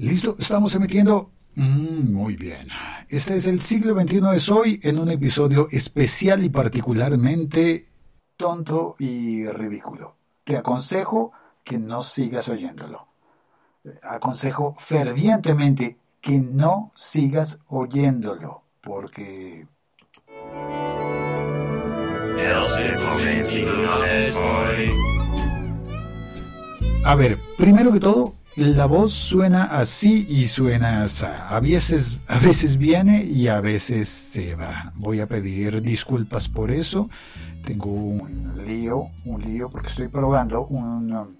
Listo, estamos emitiendo. Mm, muy bien. Este es el siglo XXI de hoy en un episodio especial y particularmente tonto y ridículo. Te aconsejo que no sigas oyéndolo. Aconsejo fervientemente que no sigas oyéndolo, porque... A ver, primero que todo, la voz suena así y suena así. A veces, a veces viene y a veces se va. Voy a pedir disculpas por eso. Tengo un lío, un lío porque estoy probando un,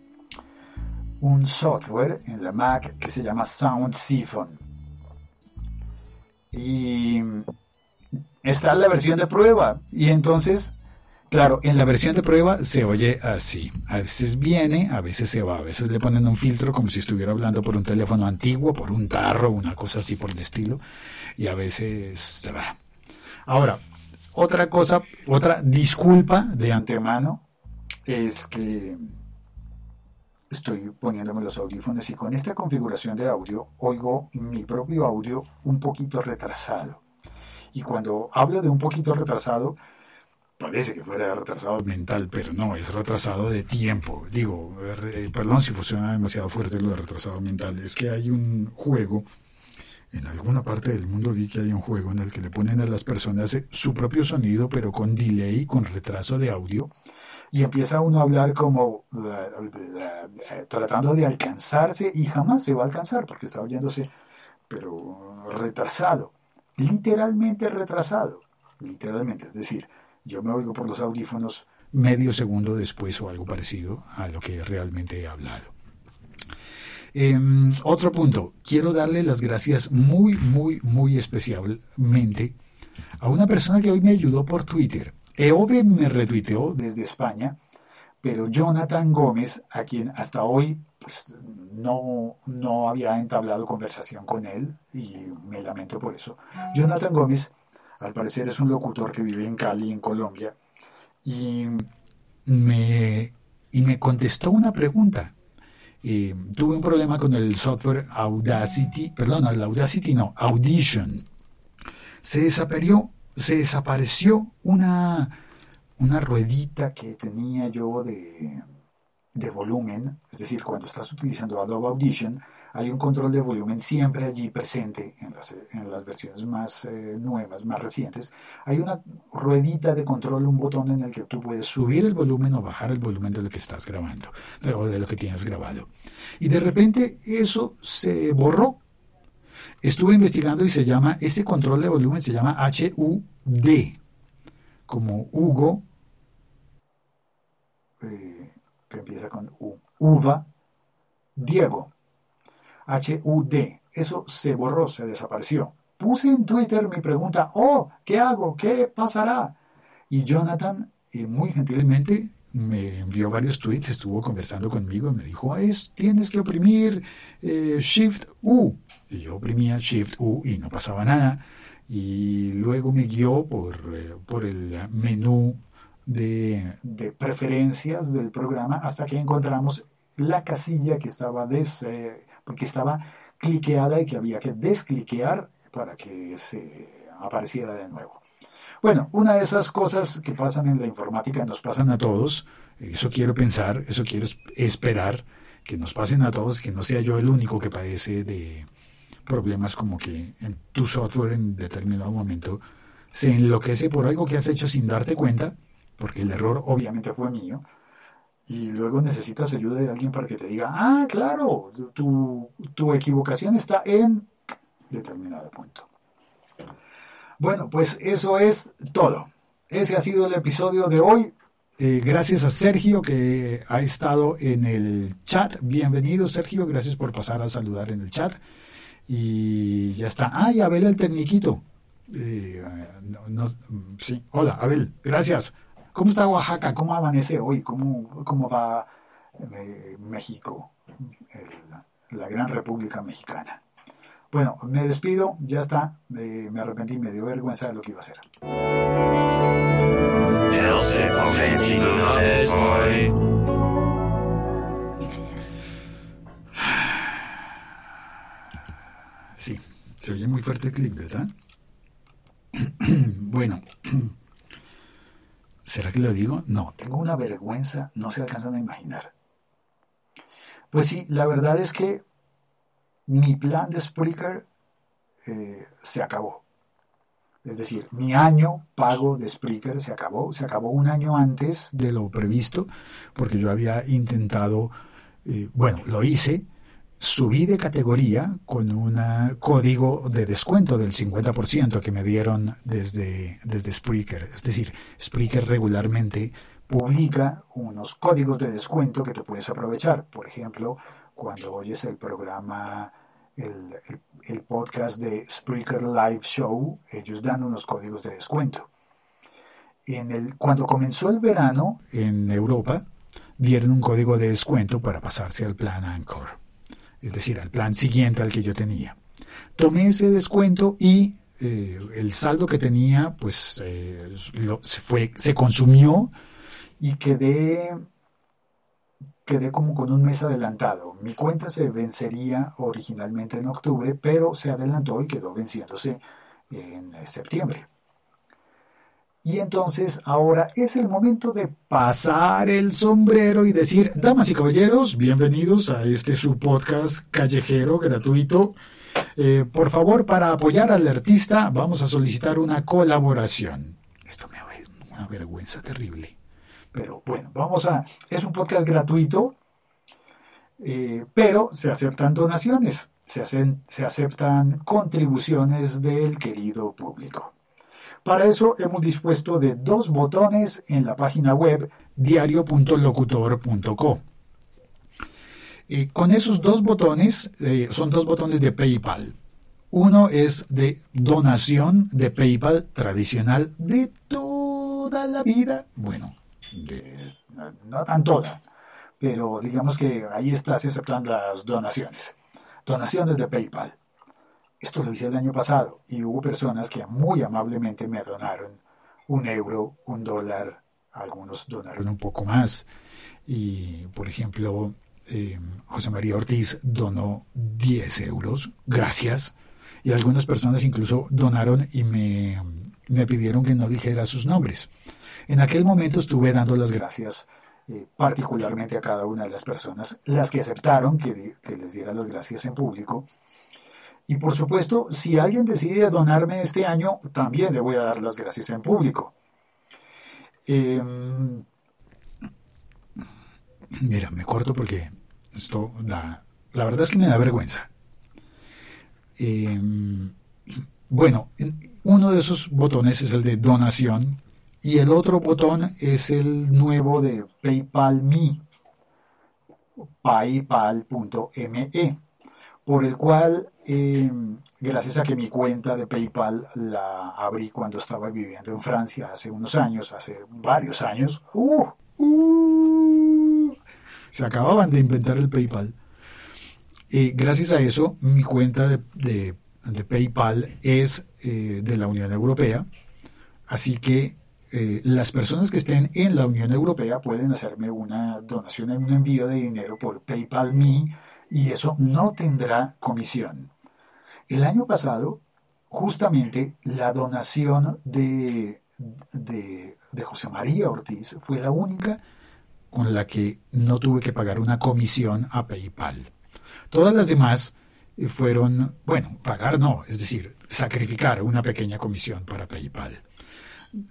un software en la Mac que se llama Sound Siphon. Y está la versión de prueba. Y entonces Claro, en la versión de prueba se oye así. A veces viene, a veces se va, a veces le ponen un filtro como si estuviera hablando por un teléfono antiguo, por un tarro, una cosa así por el estilo, y a veces se va. Ahora, otra cosa, otra disculpa de antemano es que estoy poniéndome los audífonos y con esta configuración de audio oigo mi propio audio un poquito retrasado. Y cuando hablo de un poquito retrasado, parece que fuera retrasado mental, pero no, es retrasado de tiempo. Digo, eh, perdón si funciona demasiado fuerte lo de retrasado mental, es que hay un juego, en alguna parte del mundo vi que hay un juego en el que le ponen a las personas su propio sonido, pero con delay, con retraso de audio, y empieza uno a hablar como tratando de alcanzarse y jamás se va a alcanzar porque está oyéndose, pero retrasado, literalmente retrasado, literalmente, es decir, yo me oigo por los audífonos medio segundo después o algo parecido a lo que realmente he hablado. Em, otro punto, quiero darle las gracias muy, muy, muy especialmente a una persona que hoy me ayudó por Twitter. Eove me retuiteó desde España, pero Jonathan Gómez, a quien hasta hoy pues, no, no había entablado conversación con él, y me lamento por eso, Jonathan Gómez al parecer es un locutor que vive en Cali, en Colombia, y me, y me contestó una pregunta. tuve un problema con el software Audacity, perdón, el Audacity no, Audition. Se desapareció, se desapareció una, una ruedita que tenía yo de, de volumen, es decir, cuando estás utilizando Adobe Audition, hay un control de volumen siempre allí presente en las, en las versiones más eh, nuevas, más recientes. Hay una ruedita de control, un botón en el que tú puedes subir el volumen o bajar el volumen de lo que estás grabando o de lo que tienes grabado. Y de repente eso se borró. Estuve investigando y se llama, ese control de volumen se llama HUD, como Hugo, eh, que empieza con U, Uva, Diego. HUD. Eso se borró, se desapareció. Puse en Twitter mi pregunta, oh, ¿qué hago? ¿Qué pasará? Y Jonathan, eh, muy gentilmente, me envió varios tweets, estuvo conversando conmigo y me dijo, es, tienes que oprimir eh, Shift U. Y yo oprimía Shift U y no pasaba nada. Y luego me guió por, eh, por el menú de, de, preferencias del programa hasta que encontramos la casilla que estaba des, porque estaba cliqueada y que había que descliquear para que se apareciera de nuevo. Bueno, una de esas cosas que pasan en la informática nos pasan a todos, eso quiero pensar, eso quiero esperar, que nos pasen a todos, que no sea yo el único que padece de problemas como que en tu software en determinado momento se enloquece por algo que has hecho sin darte cuenta, porque el error obviamente fue mío, y luego necesitas ayuda de alguien para que te diga, ah, claro, tu, tu equivocación está en determinado punto. Bueno, pues eso es todo. Ese ha sido el episodio de hoy. Eh, gracias a Sergio que ha estado en el chat. Bienvenido Sergio, gracias por pasar a saludar en el chat. Y ya está. Ah, y Abel el tecniquito. Eh, sí, hola Abel, gracias. ¿Cómo está Oaxaca? ¿Cómo amanece hoy? ¿Cómo, cómo va eh, México, la gran República Mexicana? Bueno, me despido, ya está, me arrepentí, me dio vergüenza de lo que iba a hacer. sí, se oye muy fuerte el clic, ¿verdad? bueno, ¿será que lo digo? No, tengo una vergüenza, no se alcanzan a imaginar. Pues sí, la verdad es que mi plan de Spreaker eh, se acabó. Es decir, mi año pago de Spreaker se acabó. Se acabó un año antes de lo previsto, porque yo había intentado, eh, bueno, lo hice, subí de categoría con un código de descuento del 50% que me dieron desde, desde Spreaker. Es decir, Spreaker regularmente publica unos códigos de descuento que te puedes aprovechar. Por ejemplo, cuando oyes el programa, el, podcast de Spreaker Live Show, ellos dan unos códigos de descuento. En el, cuando comenzó el verano en Europa, dieron un código de descuento para pasarse al plan Anchor, es decir, al plan siguiente al que yo tenía. Tomé ese descuento y eh, el saldo que tenía, pues eh, se, fue, se consumió y quedé, quedé como con un mes adelantado. Mi cuenta se vencería originalmente en octubre, pero se adelantó y quedó venciéndose en septiembre. Y entonces ahora es el momento de pasar el sombrero y decir, damas y caballeros, bienvenidos a este su podcast callejero gratuito. Eh, por favor, para apoyar al artista, vamos a solicitar una colaboración. Esto me una vergüenza terrible. Pero bueno, vamos a... Es un podcast gratuito, eh, pero se aceptan donaciones, se, hacen, se aceptan contribuciones del querido público. Para eso hemos dispuesto de dos botones en la página web diario.locutor.co. Eh, con esos dos botones, eh, son dos botones de PayPal. Uno es de donación de PayPal tradicional de toda la vida. Bueno, no tan toda, pero digamos que ahí está, se aceptan las donaciones. Donaciones de PayPal. Esto lo hice el año pasado y hubo personas que muy amablemente me donaron un euro, un dólar, algunos donaron un poco más. Y, por ejemplo, eh, José María Ortiz donó 10 euros, gracias. Y algunas personas incluso donaron y me, me pidieron que no dijera sus nombres. En aquel momento estuve dando las gracias eh, particularmente a cada una de las personas, las que aceptaron que, les diera las gracias en público. Y por supuesto, si alguien decide donarme este año, también le voy a dar las gracias en público. Em, mira, me corto porque esto la verdad es que me da vergüenza. Em, bueno, uno de esos botones es el de donación y el otro botón es el nuevo de PayPal Me, paypal.me, por el cual, em, gracias a que mi cuenta de PayPal la abrí cuando estaba viviendo en Francia hace unos años, hace varios años, uh, uh, se acababan de inventar el PayPal. y gracias a eso, mi cuenta de, PayPal es eh, de la Unión Europea, así que eh, las personas que estén en la Unión Europea pueden hacerme una donación, un envío de dinero por PayPal Me y eso no tendrá comisión. El año pasado, justamente la donación de, de, José María Ortiz fue la única con la que no tuve que pagar una comisión a PayPal. Todas las demás fueron, bueno, pagar no, es decir, sacrificar una pequeña comisión para PayPal.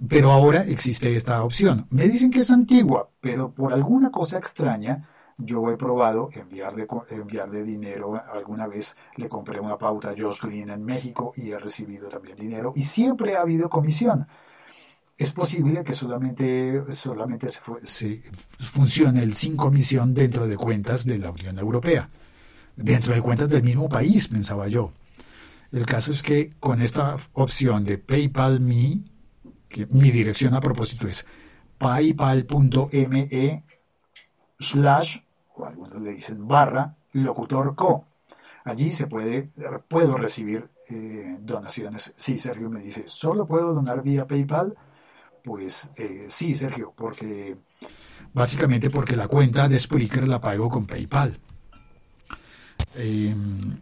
Pero ahora existe esta opción. Me dicen que es antigua, pero por alguna cosa extraña, yo he probado enviarle, enviarle dinero. Alguna vez le compré una pauta a Josh Green en México y he recibido también dinero. Y siempre ha habido comisión. Es posible que solamente, solamente se, funcione el sin comisión dentro de cuentas de la Unión Europea. Dentro de cuentas del mismo país, pensaba yo. El caso es que con esta opción de PayPal Me, que mi dirección a propósito es paypal.me slash, algunos le dicen barra, locutorco. Allí se puede, puedo recibir eh, donaciones. Sí, Sergio me dice, ¿solo puedo donar vía PayPal? Pues eh, sí, Sergio, porque básicamente porque la cuenta de Spreaker la pago con PayPal. Em,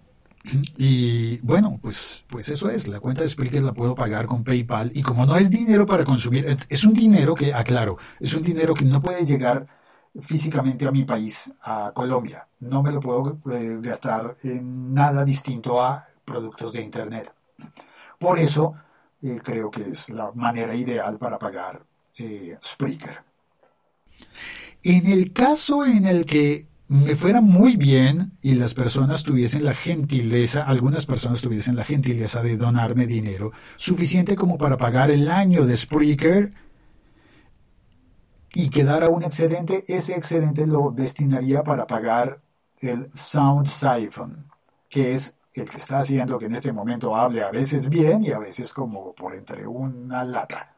Y bueno, pues, pues eso es, la cuenta de Spreaker la puedo pagar con PayPal y como no es dinero para consumir, es, un dinero que, aclaro, es un dinero que no puede llegar físicamente a mi país, a Colombia. No me lo puedo eh, gastar en nada distinto a productos de Internet. Por eso eh, creo que es la manera ideal para pagar eh, Spreaker. En el caso en el que me fuera muy bien y las personas tuviesen la gentileza, algunas personas tuviesen la gentileza de donarme dinero, suficiente como para pagar el año de Spreaker y quedara un excedente, ese excedente lo destinaría para pagar el Sound Siphon, que es el que está haciendo que en este momento hable a veces bien y a veces como por entre una lata,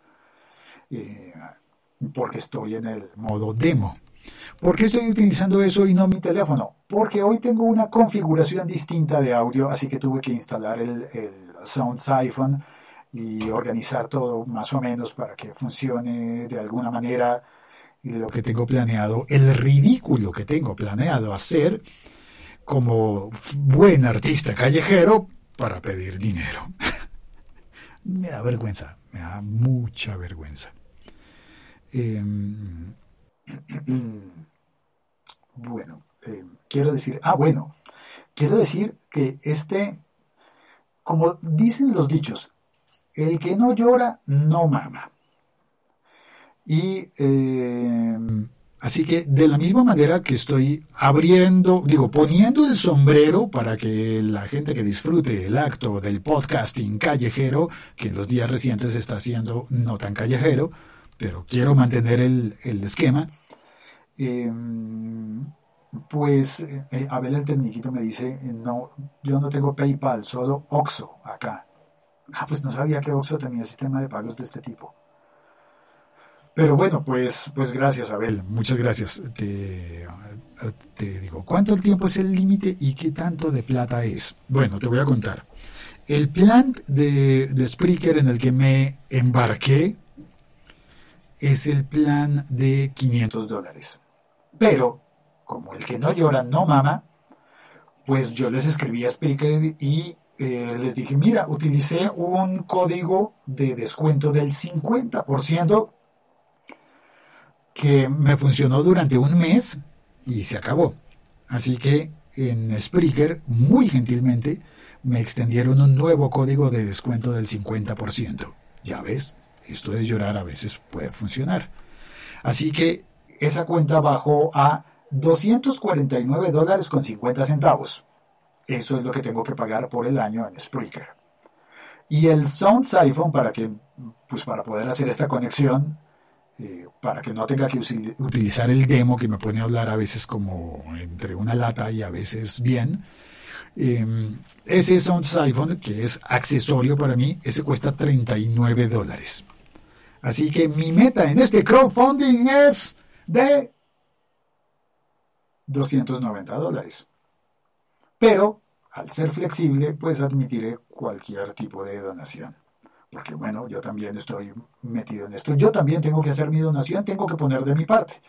eh, porque estoy en el modo demo. ¿Por qué estoy utilizando eso y no mi teléfono? Porque hoy tengo una configuración distinta de audio, así que tuve que instalar el, Sound Siphon y organizar todo más o menos para que funcione de alguna manera lo que tengo planeado, el ridículo que tengo planeado hacer como buen artista callejero para pedir dinero. me da vergüenza, me da mucha vergüenza. Em, bueno, eh, quiero decir, ah, bueno, quiero decir que este, como dicen los dichos, el que no llora no mama. Y eh, así que de la misma manera que estoy abriendo, digo, poniendo el sombrero para que la gente que disfrute el acto del podcasting callejero, que en los días recientes está haciendo no tan callejero, pero quiero mantener el, esquema, em, pues eh, Abel el Tecniquito me dice, no, yo no tengo PayPal, solo Oxo acá. Ah, pues no sabía que Oxo tenía sistema de pagos de este tipo. Pero bueno, pues, pues gracias, Abel. Muchas gracias. Te, te digo, ¿cuánto el tiempo es el límite y qué tanto de plata es? Bueno, te voy a contar. El plan de, de Spreaker en el que me embarqué es el plan de 500 dólares. Pero, como el que no llora no mama, pues yo les escribí a Spreaker y eh, les dije, mira, utilicé un código de descuento del 50% que me funcionó durante un mes y se acabó. Así que en Spreaker, muy gentilmente, me extendieron un nuevo código de descuento del 50%. Ya ves, esto de llorar a veces puede funcionar. Así que esa cuenta bajó a 249 dólares con 50 centavos. Eso es lo que tengo que pagar por el año en Spreaker. Y el Sound Siphon, para, que, pues para poder hacer esta conexión, eh, para que no tenga que utilizar el demo que me pone a hablar a veces como entre una lata y a veces bien, eh, ese Sound que es accesorio para mí, ese cuesta 39 dólares. Así que mi meta en este crowdfunding es de 290 dólares. Pero al ser flexible, pues admitiré cualquier tipo de donación. Porque bueno, yo también estoy metido en esto. Yo también tengo que hacer mi donación, tengo que poner de mi parte.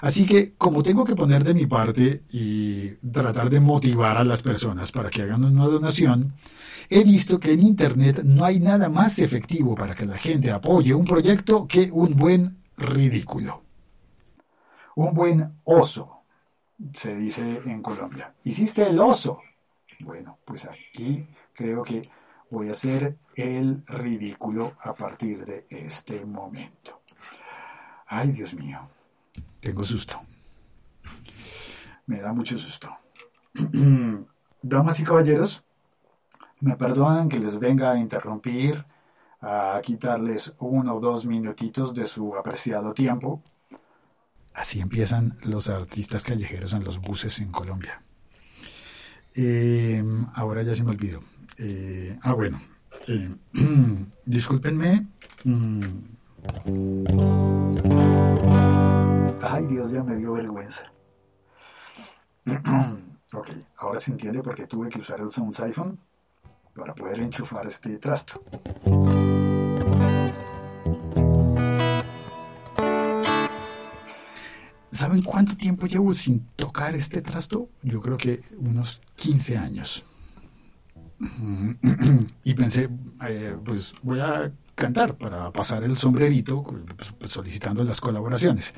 Así que como tengo que poner de mi parte y tratar de motivar a las personas para que hagan una donación, he visto que en Internet no hay nada más efectivo para que la gente apoye un proyecto que un buen ridículo. Un buen oso, se dice en Colombia. ¿Hiciste el oso? Bueno, pues aquí creo que voy a hacer el ridículo a partir de este momento. Ay, Dios mío, tengo susto. Me da mucho susto. Damas y caballeros, me perdonan que les venga a interrumpir, a quitarles uno o dos minutitos de su apreciado tiempo. Así empiezan los artistas callejeros en los buses en Colombia. Em, ahora ya se me olvidó. Eh, ah, bueno. Eh, discúlpenme. Mm. Ay, Dios, ya me dio vergüenza. ok, ahora se entiende por qué tuve que usar el Sound Siphon para poder enchufar este trasto. ¿Saben cuánto tiempo llevo sin tocar este trasto? Yo creo que unos 15 años. Y pensé, eh, pues voy a cantar para pasar el sombrerito pues, pues, solicitando las colaboraciones.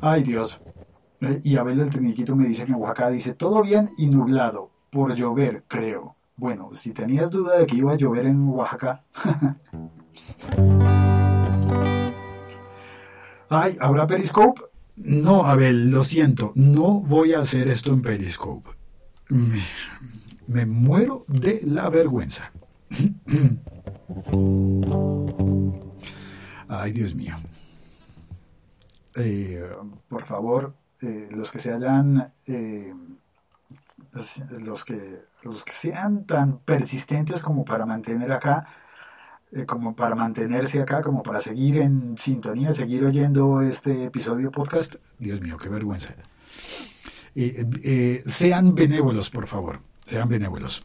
Ay Dios. Eh, y Abel del Tecniquito me dice que en Oaxaca dice todo bien y nublado, por llover, creo. Bueno, si tenías duda de que iba a llover en Oaxaca. Ay, ¿habrá Periscope? No, Abel, lo siento, no voy a hacer esto en Periscope. Me, muero de la vergüenza. Ay, Dios mío. Eh, por favor, eh, los que se hayan, eh, los que los que sean tan persistentes como para mantener acá, como para mantenerse acá, como para seguir en sintonía, seguir oyendo este episodio podcast. Dios mío, qué vergüenza. sean benévolos, por favor, sean benévolos.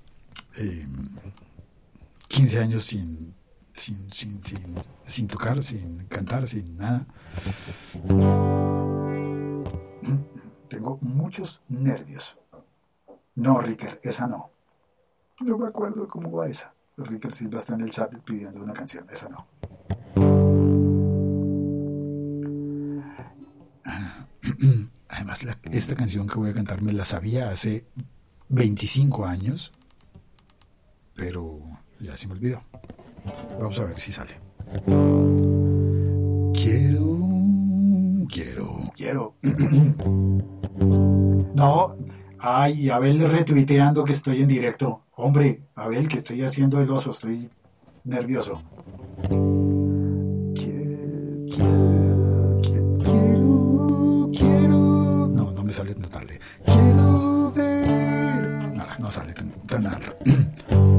15 años sin sin, sin, sin, sin tocar, sin cantar, sin nada. Tengo muchos nervios. No, Ricker, esa no. No me acuerdo cómo va esa. Ricker Silva está en el chat pidiendo una canción, esa no. Además, esta canción que voy a cantar me la sabía hace 25 años, pero ya se me olvidó. Vamos a ver si sale. Quiero, quiero, quiero. no, ay, Abel retuiteando que estoy en directo. Hombre, Abel, que estoy haciendo el oso, estoy nervioso. Quiero, quiero, quiero. No, no me sale tan tarde. Quiero nos alentan alto.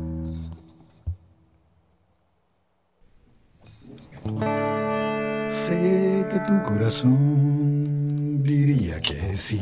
corazón diría que sí.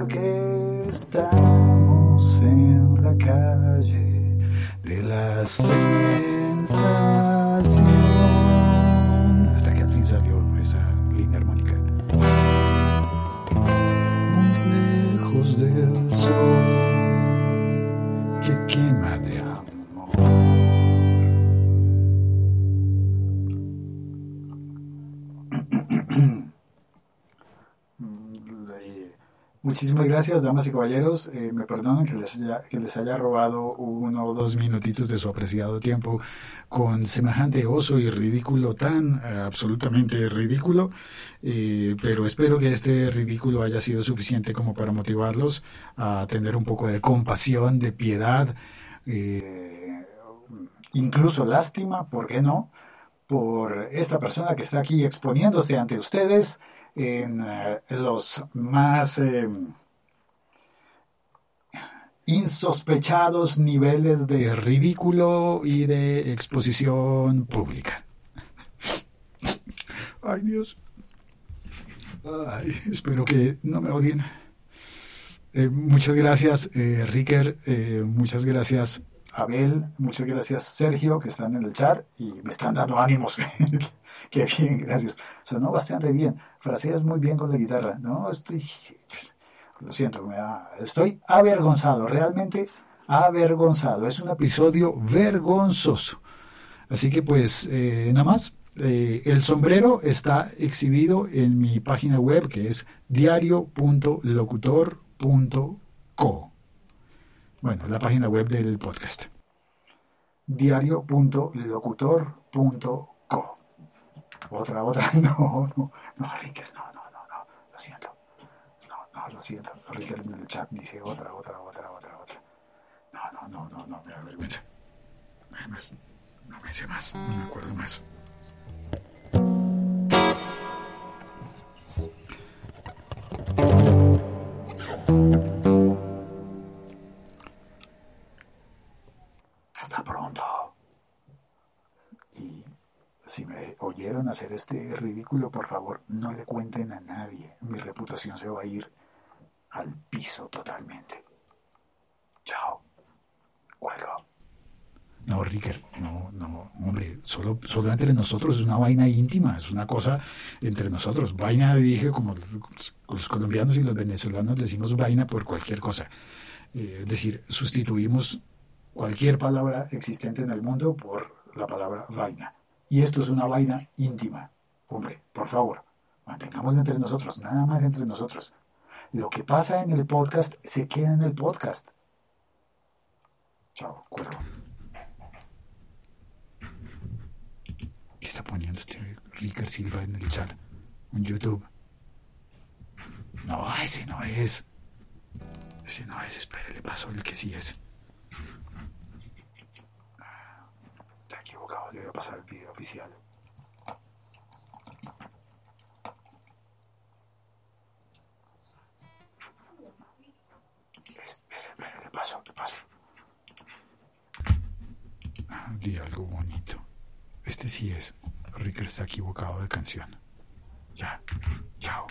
porque estamos en la calle de la sensación. Muchísimas gracias, damas y caballeros. Eh, me perdonan que les, haya, robado uno o dos minutitos de su apreciado tiempo con semejante oso y ridículo tan eh, absolutamente ridículo, eh, pero espero que este ridículo haya sido suficiente como para motivarlos a tener un poco de compasión, de piedad, incluso lástima, ¿por qué no? Por esta persona que está aquí exponiéndose ante ustedes en eh, los más eh, insospechados niveles de ridículo y de exposición pública. Ay Dios. espero que no me odien. Eh, muchas gracias, Ricker. muchas gracias, Abel. Muchas gracias, Sergio, que están en el chat y me están dando ánimos. Qué bien, gracias. Sonó bastante bien. Fraseas muy bien con la guitarra. No, estoy. Lo siento, me estoy avergonzado, realmente avergonzado. Es un episodio vergonzoso. Así que, pues, eh, nada más. Eh, el sombrero está exhibido en mi página web que es diario.locutor.co. Bueno, la página web del podcast. diario.locutor.co. Otra, otra. No, no, no, Ricker, no, no, no, no. Lo siento. No, no, lo siento. Ricker en el chat dice otra, otra, otra, otra, otra. No, no, no, no, no, me da vergüenza. Además, no me sé más, no me acuerdo más. Si me oyeron hacer este ridículo, por favor, no le cuenten a nadie. Mi reputación se va a ir al piso totalmente. Chao. Cuelgo. No, Ricker, no, no, hombre, solo, solo entre nosotros es una vaina íntima, es una cosa entre nosotros. Vaina, dije, como los colombianos y los venezolanos decimos vaina por cualquier cosa. Eh, es decir, sustituimos cualquier palabra existente en el mundo por la palabra vaina. Y esto es una vaina íntima. Hombre, por favor, mantengámoslo entre nosotros, nada más entre nosotros. Lo que pasa en el podcast se queda en el podcast. Chao, cuervo. ¿Qué está poniendo este Ricker Silva en el chat? En YouTube. No, ese no es. Ese no es, espere, le pasó el que sí es. le voy a pasar el video oficial. Le paso, paso. Di algo bonito. Este sí es. Ricker está equivocado de canción. Ya. Chao.